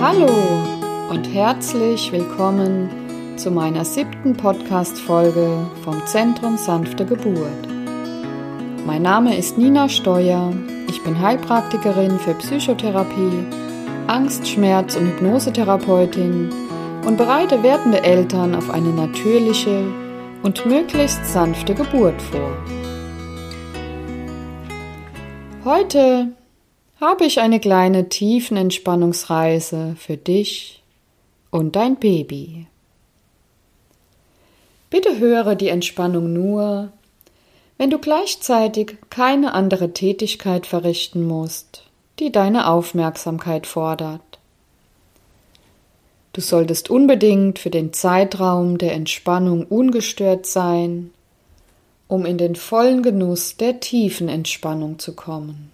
Hallo und herzlich willkommen zu meiner siebten Podcast-Folge vom Zentrum Sanfte Geburt. Mein Name ist Nina Steuer, ich bin Heilpraktikerin für Psychotherapie, Angst-, Schmerz- und Hypnosetherapeutin und bereite werdende Eltern auf eine natürliche und möglichst sanfte Geburt vor. Heute habe ich eine kleine Tiefenentspannungsreise für dich und dein Baby. Bitte höre die Entspannung nur, wenn du gleichzeitig keine andere Tätigkeit verrichten musst, die deine Aufmerksamkeit fordert. Du solltest unbedingt für den Zeitraum der Entspannung ungestört sein, um in den vollen Genuss der tiefen Entspannung zu kommen.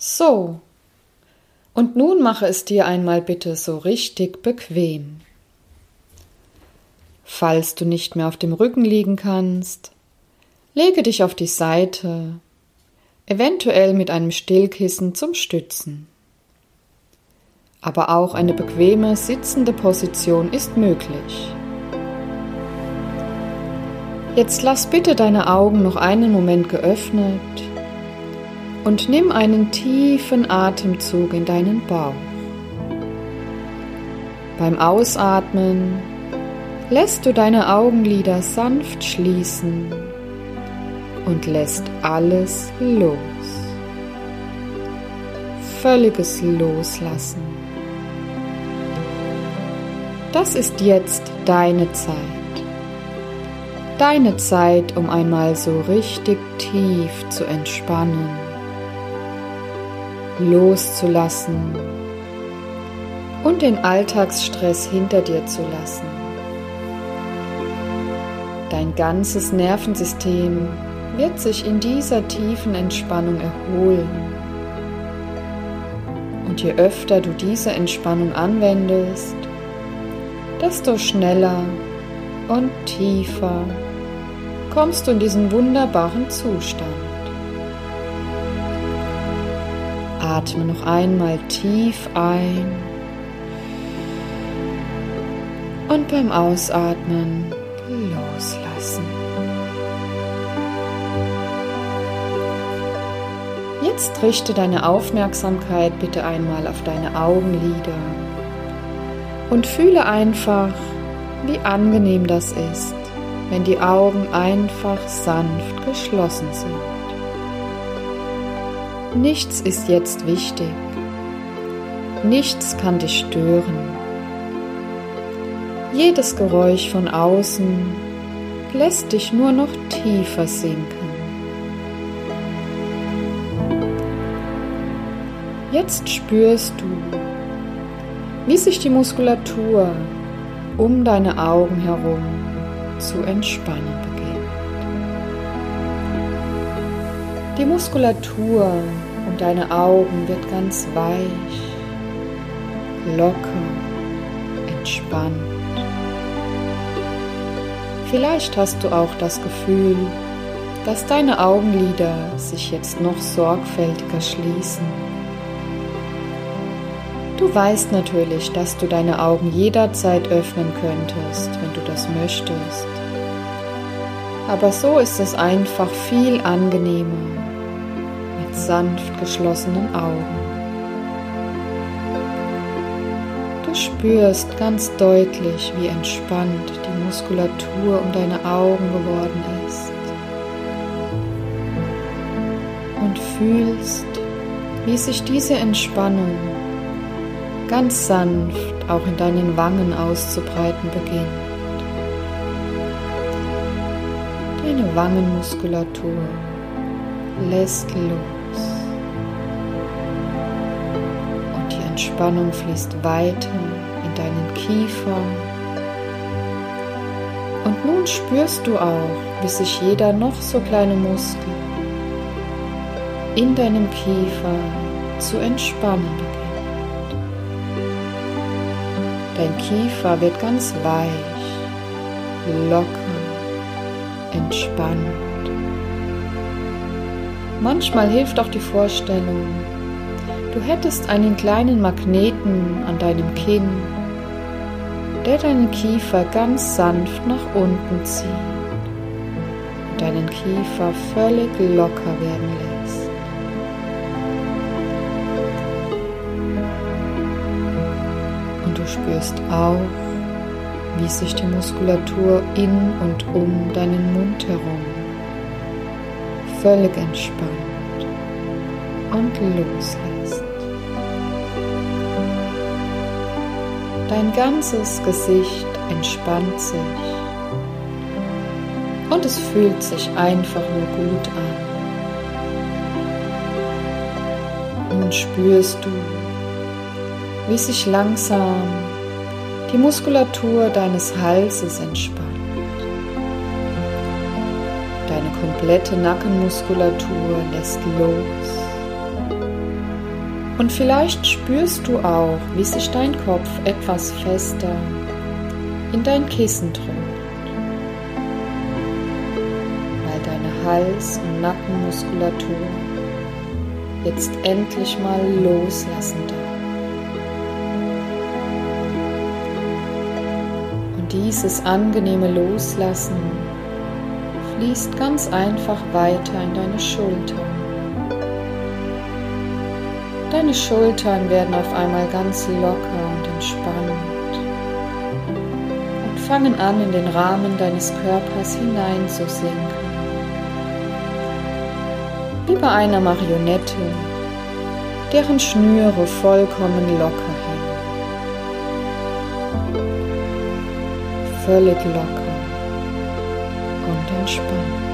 So, und nun mache es dir einmal bitte so richtig bequem. Falls du nicht mehr auf dem Rücken liegen kannst, lege dich auf die Seite, eventuell mit einem Stillkissen zum Stützen aber auch eine bequeme sitzende Position ist möglich. Jetzt lass bitte deine Augen noch einen Moment geöffnet und nimm einen tiefen Atemzug in deinen Bauch. Beim Ausatmen lässt du deine Augenlider sanft schließen und lässt alles los. Völliges Loslassen. Das ist jetzt deine Zeit. Deine Zeit, um einmal so richtig tief zu entspannen, loszulassen und den Alltagsstress hinter dir zu lassen. Dein ganzes Nervensystem wird sich in dieser tiefen Entspannung erholen. Und je öfter du diese Entspannung anwendest, desto schneller und tiefer kommst du in diesen wunderbaren Zustand. Atme noch einmal tief ein und beim Ausatmen loslassen. Jetzt richte deine Aufmerksamkeit bitte einmal auf deine Augenlider und fühle einfach, wie angenehm das ist, wenn die Augen einfach sanft geschlossen sind. Nichts ist jetzt wichtig. Nichts kann dich stören. Jedes Geräusch von außen lässt dich nur noch tiefer sinken. Jetzt spürst du, wie sich die Muskulatur um deine Augen herum zu entspannen Die Muskulatur um deine Augen wird ganz weich, locker, entspannt. Vielleicht hast du auch das Gefühl, dass deine Augenlider sich jetzt noch sorgfältiger schließen Du weißt natürlich, dass du deine Augen jederzeit öffnen könntest, wenn du das möchtest. Aber so ist es einfach viel angenehmer sanft geschlossenen Augen. Du spürst ganz deutlich, wie entspannt die Muskulatur um deine Augen geworden ist. Und fühlst, wie sich diese Entspannung ganz sanft auch in deinen Wangen auszubreiten beginnt. Deine Wangenmuskulatur lässt los Entspannung fließt weiter in deinen Kiefer. Und nun spürst du auch, wie sich jeder noch so kleine Muskel in deinem Kiefer zu entspannen beginnt. Dein Kiefer wird ganz weich, locker, entspannt. Manchmal hilft auch die Vorstellung, du hättest einen kleinen Magneten an deinem Kinn, der deinen Kiefer ganz sanft nach unten zieht und deinen Kiefer völlig locker werden lässt. Und du spürst auch, wie sich die Muskulatur in und um deinen Mund herum völlig entspannt und loslässt. Dein ganzes Gesicht entspannt sich und es fühlt sich einfach nur gut an. Nun spürst du, wie sich langsam die Muskulatur deines Halses entspannt. Deine komplette Nackenmuskulatur lässt los. Und vielleicht spürst du auch, wie sich dein Kopf etwas fester in dein Kissen drückt, weil deine Hals- und Nackenmuskulatur jetzt endlich mal loslassen darf. dieses angenehme Loslassen fließt ganz einfach weiter in deine Schultern. Deine Schultern werden auf einmal ganz locker und entspannt und fangen an, in den Rahmen deines Körpers hineinzusinken. Wie bei einer Marionette, deren Schnüre vollkommen locker völlig locker und entspannt.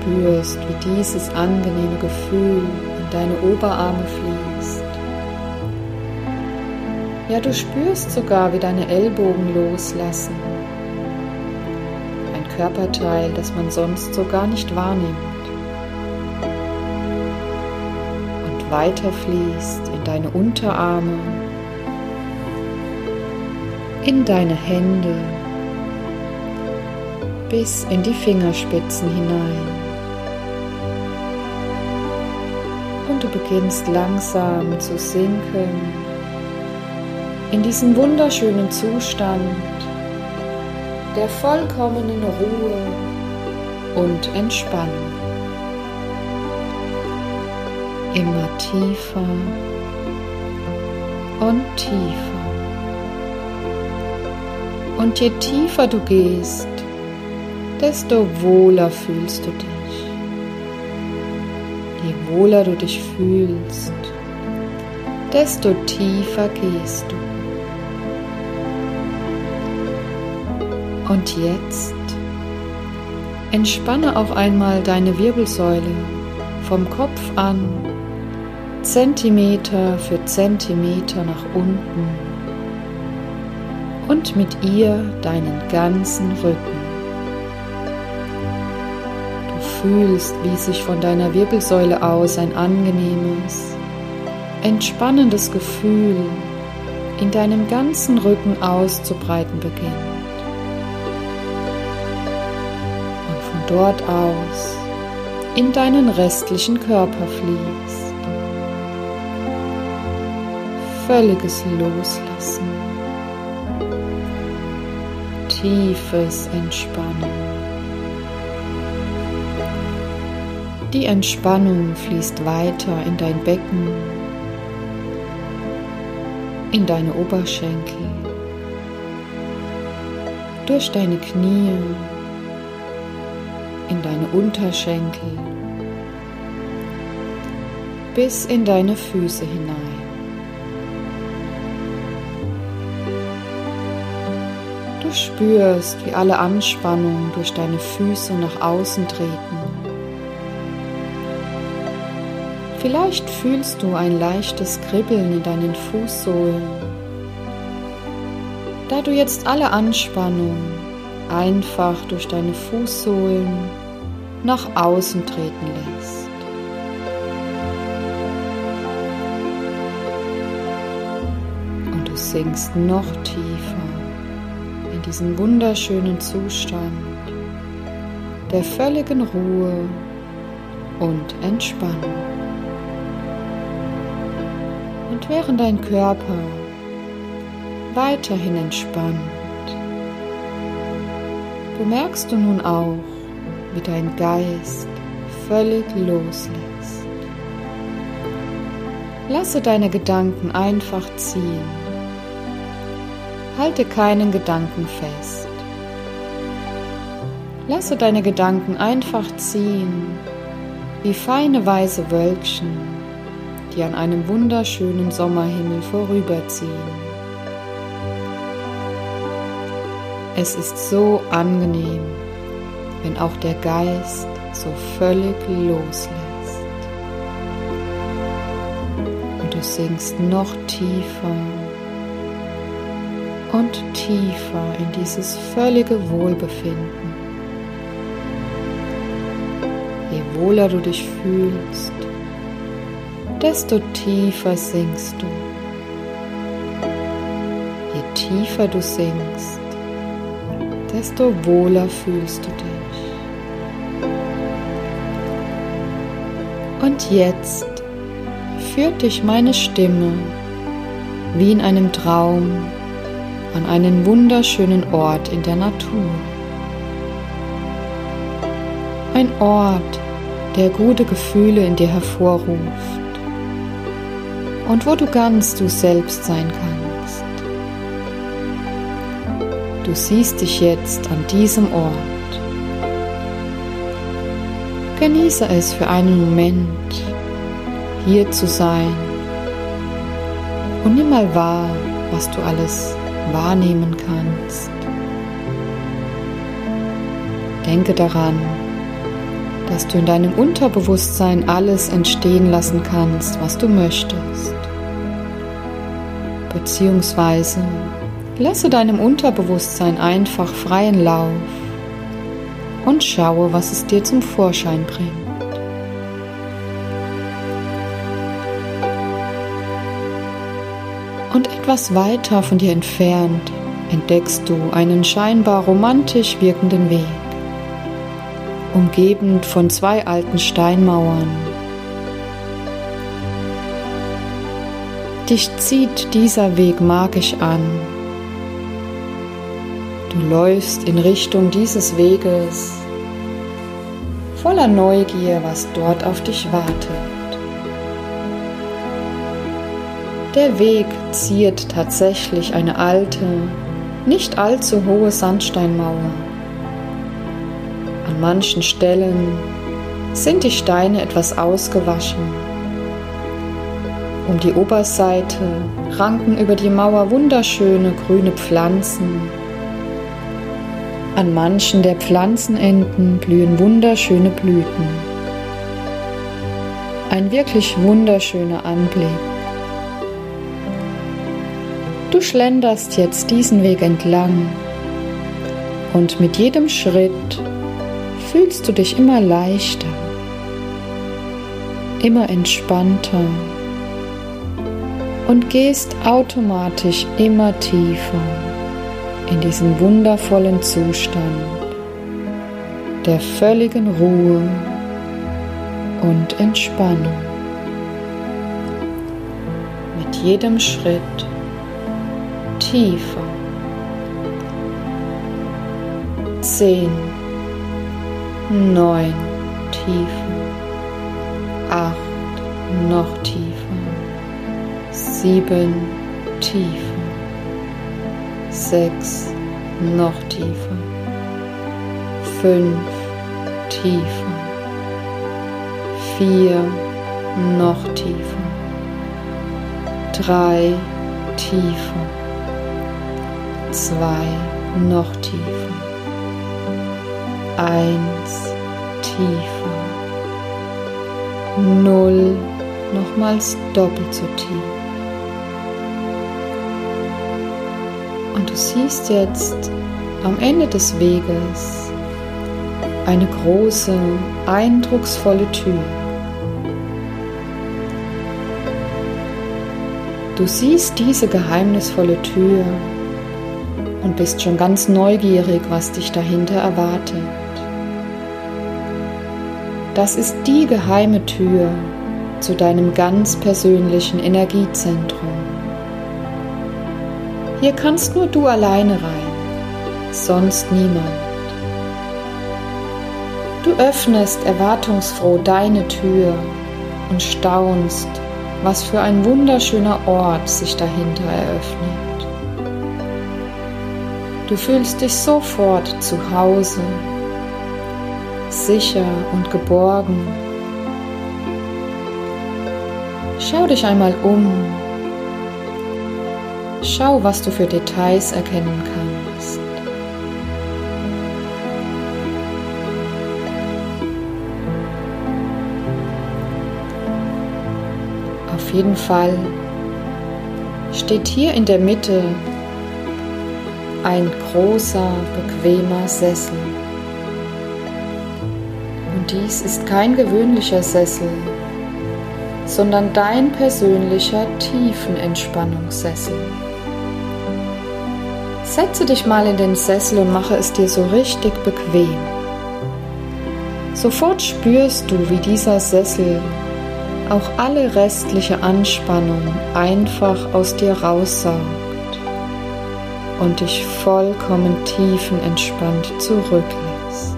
Spürst, wie dieses angenehme Gefühl in deine Oberarme fließt. Ja, du spürst sogar, wie deine Ellbogen loslassen. Ein Körperteil, das man sonst so gar nicht wahrnimmt. Und weiter fließt in deine Unterarme in deine Hände bis in die Fingerspitzen hinein. Beginnst langsam zu sinken in diesen wunderschönen Zustand der vollkommenen Ruhe und Entspannung. Immer tiefer und tiefer. Und je tiefer du gehst, desto wohler fühlst du dich. Je wohler du dich fühlst, desto tiefer gehst du. Und jetzt entspanne auch einmal deine Wirbelsäule vom Kopf an, Zentimeter für Zentimeter nach unten und mit ihr deinen ganzen Rücken. Fühlst, wie sich von deiner Wirbelsäule aus ein angenehmes, entspannendes Gefühl in deinem ganzen Rücken auszubreiten beginnt. Und von dort aus in deinen restlichen Körper fließt. Völliges Loslassen tiefes Entspannen. Die Entspannung fließt weiter in dein Becken, in deine Oberschenkel, durch deine Knie, in deine Unterschenkel, bis in deine Füße hinein. Du spürst, wie alle Anspannung durch deine Füße nach außen treten. Vielleicht fühlst du ein leichtes Kribbeln in deinen Fußsohlen, da du jetzt alle Anspannung einfach durch deine Fußsohlen nach außen treten lässt. Und du sinkst noch tiefer in diesen wunderschönen Zustand der völligen Ruhe und Entspannung. Und während dein Körper weiterhin entspannt, bemerkst du nun auch, wie dein Geist völlig loslässt. Lasse deine Gedanken einfach ziehen. Halte keinen Gedanken fest. Lasse deine Gedanken einfach ziehen, wie feine weiße Wölkchen, die an einem wunderschönen Sommerhimmel vorüberziehen. Es ist so angenehm, wenn auch der Geist so völlig loslässt. Und du sinkst noch tiefer und tiefer in dieses völlige Wohlbefinden. Je wohler du dich fühlst, desto tiefer sinkst du. Je tiefer du sinkst, desto wohler fühlst du dich. Und jetzt führt dich meine Stimme wie in einem Traum an einen wunderschönen Ort in der Natur. Ein Ort, der gute Gefühle in dir hervorruft und wo du ganz du selbst sein kannst. Du siehst dich jetzt an diesem Ort. Genieße es für einen Moment, hier zu sein und nimm mal wahr, was du alles wahrnehmen kannst. Denke daran, dass du in deinem Unterbewusstsein alles entstehen lassen kannst, was du möchtest. Beziehungsweise lasse deinem Unterbewusstsein einfach freien Lauf und schaue, was es dir zum Vorschein bringt. Und etwas weiter von dir entfernt entdeckst du einen scheinbar romantisch wirkenden Weg, umgeben von zwei alten Steinmauern. Dich zieht dieser Weg magisch an Du läufst in Richtung dieses Weges voller Neugier, was dort auf dich wartet. Der Weg ziert tatsächlich eine alte, nicht allzu hohe Sandsteinmauer. An manchen Stellen sind die Steine etwas ausgewaschen. Um die Oberseite ranken über die Mauer wunderschöne grüne Pflanzen an manchen der Pflanzenenden blühen wunderschöne Blüten. Ein wirklich wunderschöner Anblick. Du schlenderst jetzt diesen Weg entlang und mit jedem Schritt fühlst du dich immer leichter, immer entspannter und gehst automatisch immer tiefer in diesen wundervollen Zustand der völligen Ruhe und Entspannung. Mit jedem Schritt tiefer. Zehn, neun, tiefer. Acht, noch tiefer. Sieben, tiefer sechs, noch tiefer, fünf, tiefer, vier, noch tiefer, drei, tiefer, zwei, noch tiefer, eins, tiefer, null, nochmals doppelt so tief. Du siehst jetzt am Ende des Weges eine große, eindrucksvolle Tür. Du siehst diese geheimnisvolle Tür und bist schon ganz neugierig, was dich dahinter erwartet. Das ist die geheime Tür zu deinem ganz persönlichen Energiezentrum. Hier kannst nur du alleine rein, sonst niemand. Du öffnest erwartungsfroh deine Tür und staunst, was für ein wunderschöner Ort sich dahinter eröffnet. Du fühlst dich sofort zu Hause, sicher und geborgen. Schau dich einmal um. Schau, was du für Details erkennen kannst. Auf jeden Fall steht hier in der Mitte ein großer, bequemer Sessel. Und dies ist kein gewöhnlicher Sessel, sondern dein persönlicher Tiefenentspannungssessel. Setze dich mal in den Sessel und mache es dir so richtig bequem. Sofort spürst du, wie dieser Sessel auch alle restliche Anspannung einfach aus dir raussaugt und dich vollkommen tiefenentspannt zurücklässt.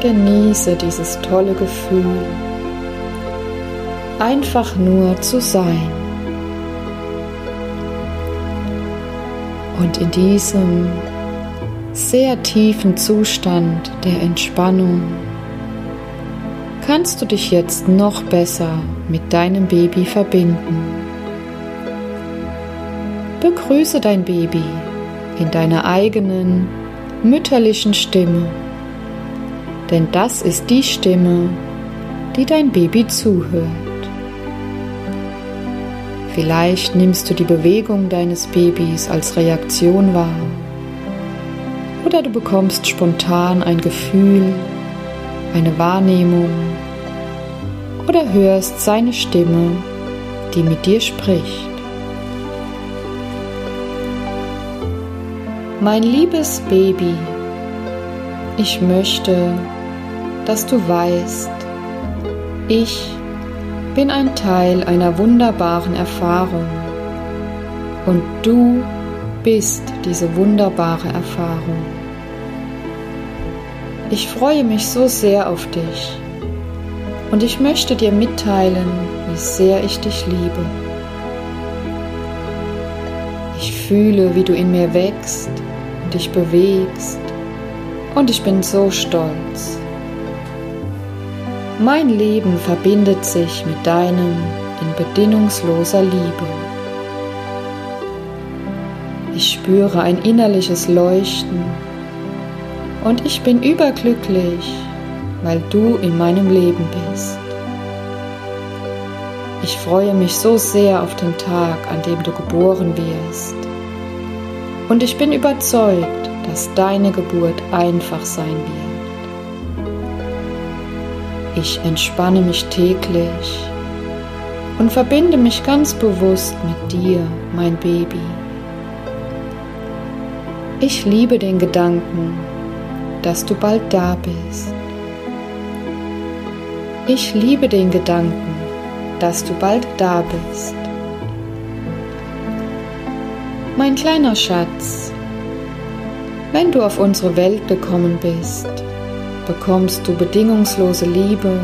Genieße dieses tolle Gefühl, einfach nur zu sein. Und in diesem sehr tiefen Zustand der Entspannung kannst du dich jetzt noch besser mit deinem Baby verbinden. Begrüße dein Baby in deiner eigenen mütterlichen Stimme, denn das ist die Stimme, die dein Baby zuhört. Vielleicht nimmst du die Bewegung deines Babys als Reaktion wahr oder du bekommst spontan ein Gefühl, eine Wahrnehmung oder hörst seine Stimme, die mit dir spricht. Mein liebes Baby, ich möchte, dass du weißt, ich bin ein Teil einer wunderbaren Erfahrung und du bist diese wunderbare Erfahrung. Ich freue mich so sehr auf dich und ich möchte dir mitteilen, wie sehr ich dich liebe. Ich fühle, wie du in mir wächst und dich bewegst und ich bin so stolz. Mein Leben verbindet sich mit deinem in bedingungsloser Liebe. Ich spüre ein innerliches Leuchten und ich bin überglücklich, weil du in meinem Leben bist. Ich freue mich so sehr auf den Tag, an dem du geboren wirst. Und ich bin überzeugt, dass deine Geburt einfach sein wird. Ich entspanne mich täglich und verbinde mich ganz bewusst mit dir, mein Baby. Ich liebe den Gedanken, dass du bald da bist. Ich liebe den Gedanken, dass du bald da bist. Mein kleiner Schatz, wenn du auf unsere Welt gekommen bist, bekommst du bedingungslose Liebe,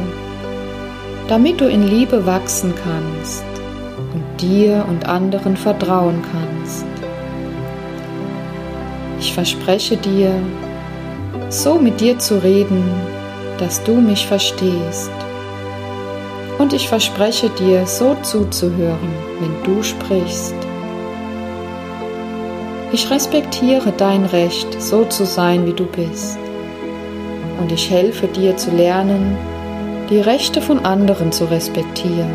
damit du in Liebe wachsen kannst und dir und anderen vertrauen kannst. Ich verspreche dir, so mit dir zu reden, dass du mich verstehst. Und ich verspreche dir, so zuzuhören, wenn du sprichst. Ich respektiere dein Recht, so zu sein, wie du bist. Und ich helfe dir zu lernen, die Rechte von anderen zu respektieren.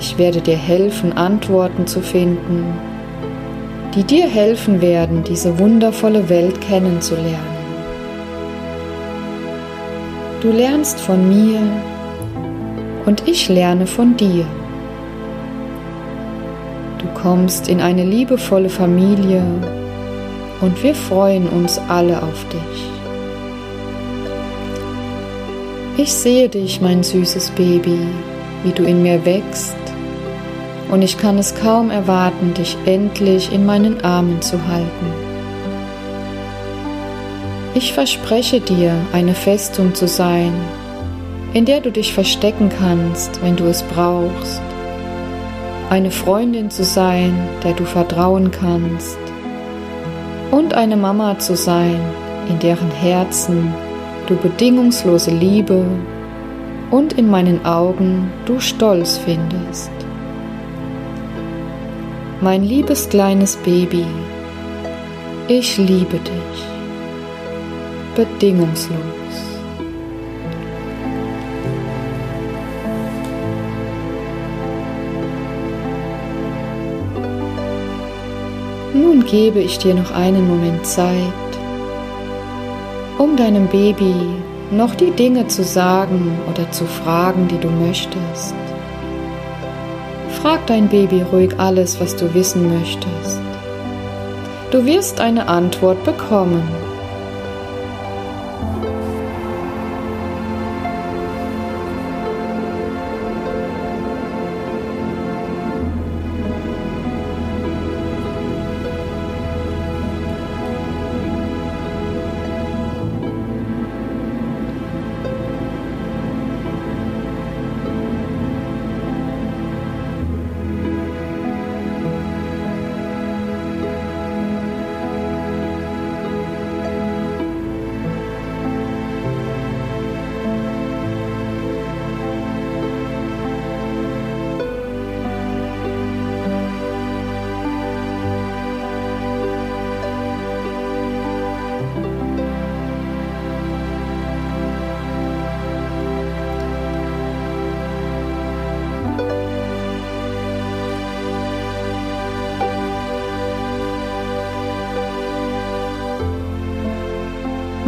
Ich werde dir helfen, Antworten zu finden, die dir helfen werden, diese wundervolle Welt kennenzulernen. Du lernst von mir und ich lerne von dir. Du kommst in eine liebevolle Familie und wir freuen uns alle auf dich. Ich sehe dich, mein süßes Baby, wie du in mir wächst, und ich kann es kaum erwarten, dich endlich in meinen Armen zu halten. Ich verspreche dir, eine Festung zu sein, in der du dich verstecken kannst, wenn du es brauchst, eine Freundin zu sein, der du vertrauen kannst, und eine Mama zu sein, in deren Herzen du bedingungslose Liebe und in meinen Augen du Stolz findest. Mein liebes kleines Baby, ich liebe dich bedingungslos. Nun gebe ich dir noch einen Moment Zeit, um deinem Baby noch die Dinge zu sagen oder zu fragen, die du möchtest. Frag dein Baby ruhig alles, was du wissen möchtest. Du wirst eine Antwort bekommen.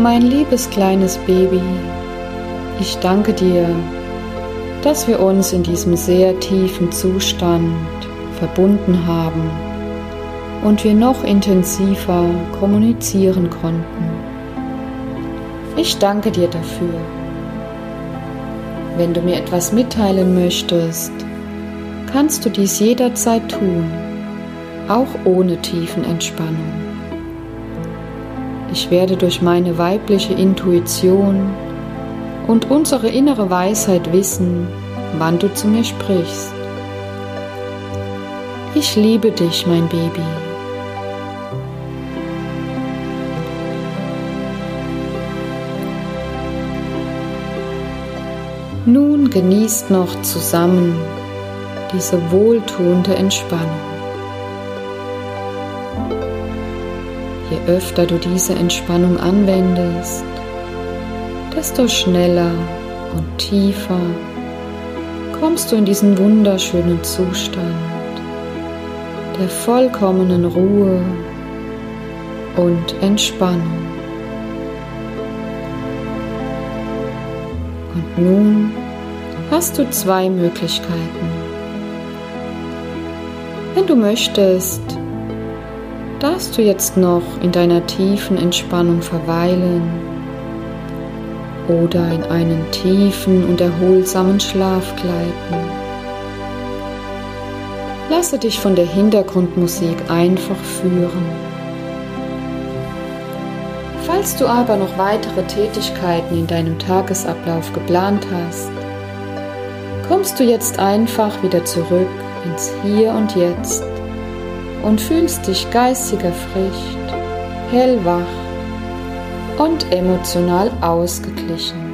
Mein liebes kleines Baby, ich danke dir, dass wir uns in diesem sehr tiefen Zustand verbunden haben und wir noch intensiver kommunizieren konnten. Ich danke dir dafür. Wenn du mir etwas mitteilen möchtest, kannst du dies jederzeit tun, auch ohne Tiefenentspannung. Ich werde durch meine weibliche Intuition und unsere innere Weisheit wissen, wann du zu mir sprichst. Ich liebe dich, mein Baby. Nun genießt noch zusammen diese wohltuende Entspannung. Öfter du diese Entspannung anwendest, desto schneller und tiefer kommst du in diesen wunderschönen Zustand der vollkommenen Ruhe und Entspannung. Und nun hast du zwei Möglichkeiten. Wenn du möchtest, darfst du jetzt noch in deiner tiefen Entspannung verweilen oder in einen tiefen und erholsamen Schlaf gleiten. Lasse dich von der Hintergrundmusik einfach führen. Falls du aber noch weitere Tätigkeiten in deinem Tagesablauf geplant hast, kommst du jetzt einfach wieder zurück ins Hier und Jetzt und fühlst dich geistig erfrischt, hellwach und emotional ausgeglichen.